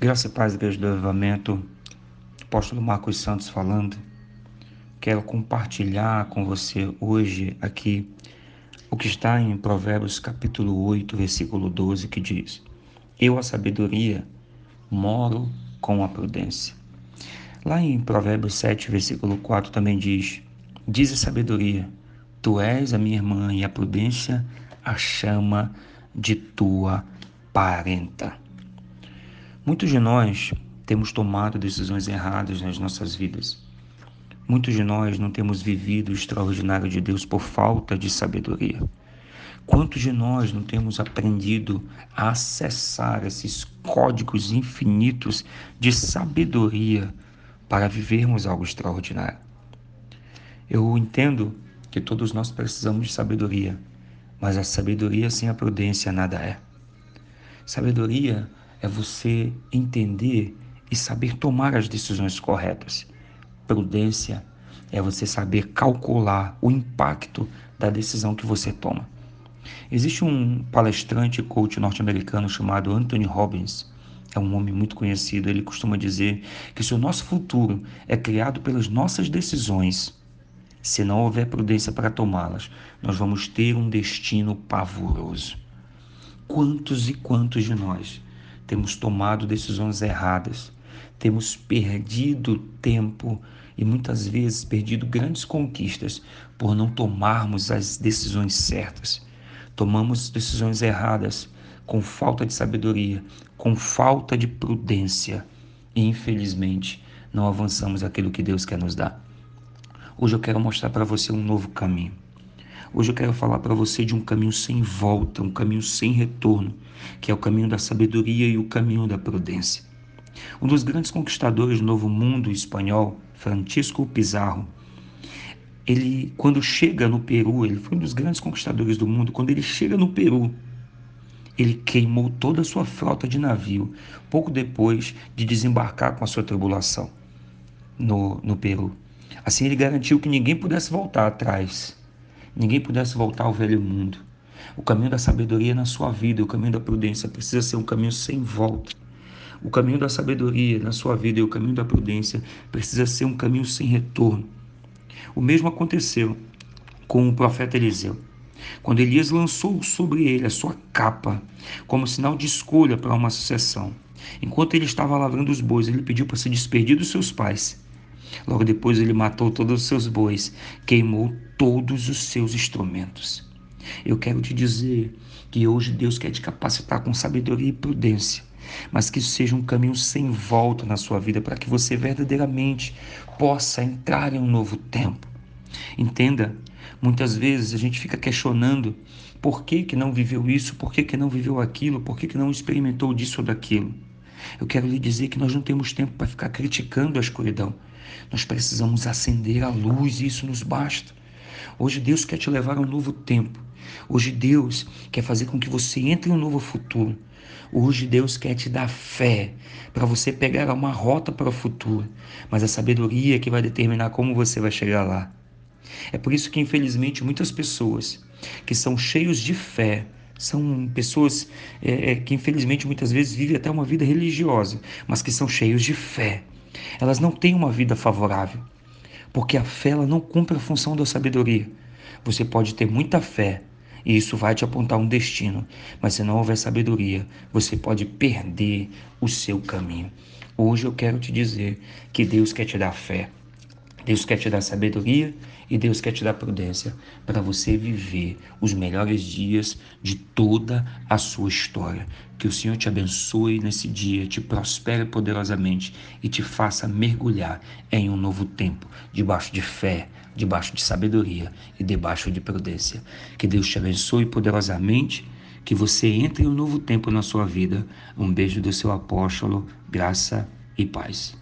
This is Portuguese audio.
Graça e paz, igreja do Avivamento, apóstolo Marcos Santos falando. Quero compartilhar com você hoje aqui o que está em Provérbios capítulo 8, versículo 12, que diz: Eu, a sabedoria, moro com a prudência. Lá em Provérbios 7, versículo 4 também diz: Diz a sabedoria, tu és a minha irmã e a prudência a chama de tua parenta. Muitos de nós temos tomado decisões erradas nas nossas vidas. Muitos de nós não temos vivido o extraordinário de Deus por falta de sabedoria. Quantos de nós não temos aprendido a acessar esses códigos infinitos de sabedoria para vivermos algo extraordinário? Eu entendo que todos nós precisamos de sabedoria, mas a sabedoria sem a prudência nada é. Sabedoria é você entender e saber tomar as decisões corretas. Prudência é você saber calcular o impacto da decisão que você toma. Existe um palestrante coach norte-americano chamado Anthony Robbins. É um homem muito conhecido. Ele costuma dizer que se o nosso futuro é criado pelas nossas decisões, se não houver prudência para tomá-las, nós vamos ter um destino pavoroso. Quantos e quantos de nós temos tomado decisões erradas, temos perdido tempo e muitas vezes perdido grandes conquistas por não tomarmos as decisões certas. Tomamos decisões erradas com falta de sabedoria, com falta de prudência e infelizmente não avançamos aquilo que Deus quer nos dar. Hoje eu quero mostrar para você um novo caminho. Hoje eu quero falar para você de um caminho sem volta, um caminho sem retorno, que é o caminho da sabedoria e o caminho da prudência. Um dos grandes conquistadores do Novo Mundo espanhol, Francisco Pizarro, ele, quando chega no Peru, ele foi um dos grandes conquistadores do mundo. Quando ele chega no Peru, ele queimou toda a sua frota de navio, pouco depois de desembarcar com a sua tribulação no, no Peru. Assim, ele garantiu que ninguém pudesse voltar atrás ninguém pudesse voltar ao velho mundo. O caminho da sabedoria na sua vida, o caminho da prudência precisa ser um caminho sem volta. O caminho da sabedoria na sua vida e o caminho da prudência precisa ser um caminho sem retorno. O mesmo aconteceu com o profeta Eliseu. Quando Elias lançou sobre ele a sua capa, como sinal de escolha para uma sucessão, enquanto ele estava lavrando os bois, ele pediu para se despedir dos seus pais Logo depois ele matou todos os seus bois, queimou todos os seus instrumentos. Eu quero te dizer que hoje Deus quer te capacitar com sabedoria e prudência, mas que isso seja um caminho sem volta na sua vida para que você verdadeiramente possa entrar em um novo tempo. Entenda, muitas vezes a gente fica questionando por que, que não viveu isso, por que, que não viveu aquilo, por que, que não experimentou disso ou daquilo. Eu quero lhe dizer que nós não temos tempo para ficar criticando a escuridão. Nós precisamos acender a luz e isso nos basta. Hoje Deus quer te levar a um novo tempo. Hoje Deus quer fazer com que você entre em um novo futuro. Hoje Deus quer te dar fé para você pegar uma rota para o futuro, mas a sabedoria que vai determinar como você vai chegar lá. É por isso que infelizmente muitas pessoas que são cheios de fé são pessoas é, que infelizmente muitas vezes vivem até uma vida religiosa, mas que são cheios de fé. Elas não têm uma vida favorável, porque a fé ela não cumpre a função da sabedoria. Você pode ter muita fé e isso vai te apontar um destino, mas se não houver sabedoria, você pode perder o seu caminho. Hoje eu quero te dizer que Deus quer te dar fé. Deus quer te dar sabedoria e Deus quer te dar prudência para você viver os melhores dias de toda a sua história. Que o Senhor te abençoe nesse dia, te prospere poderosamente e te faça mergulhar em um novo tempo, debaixo de fé, debaixo de sabedoria e debaixo de prudência. Que Deus te abençoe poderosamente. Que você entre em um novo tempo na sua vida. Um beijo do seu apóstolo, graça e paz.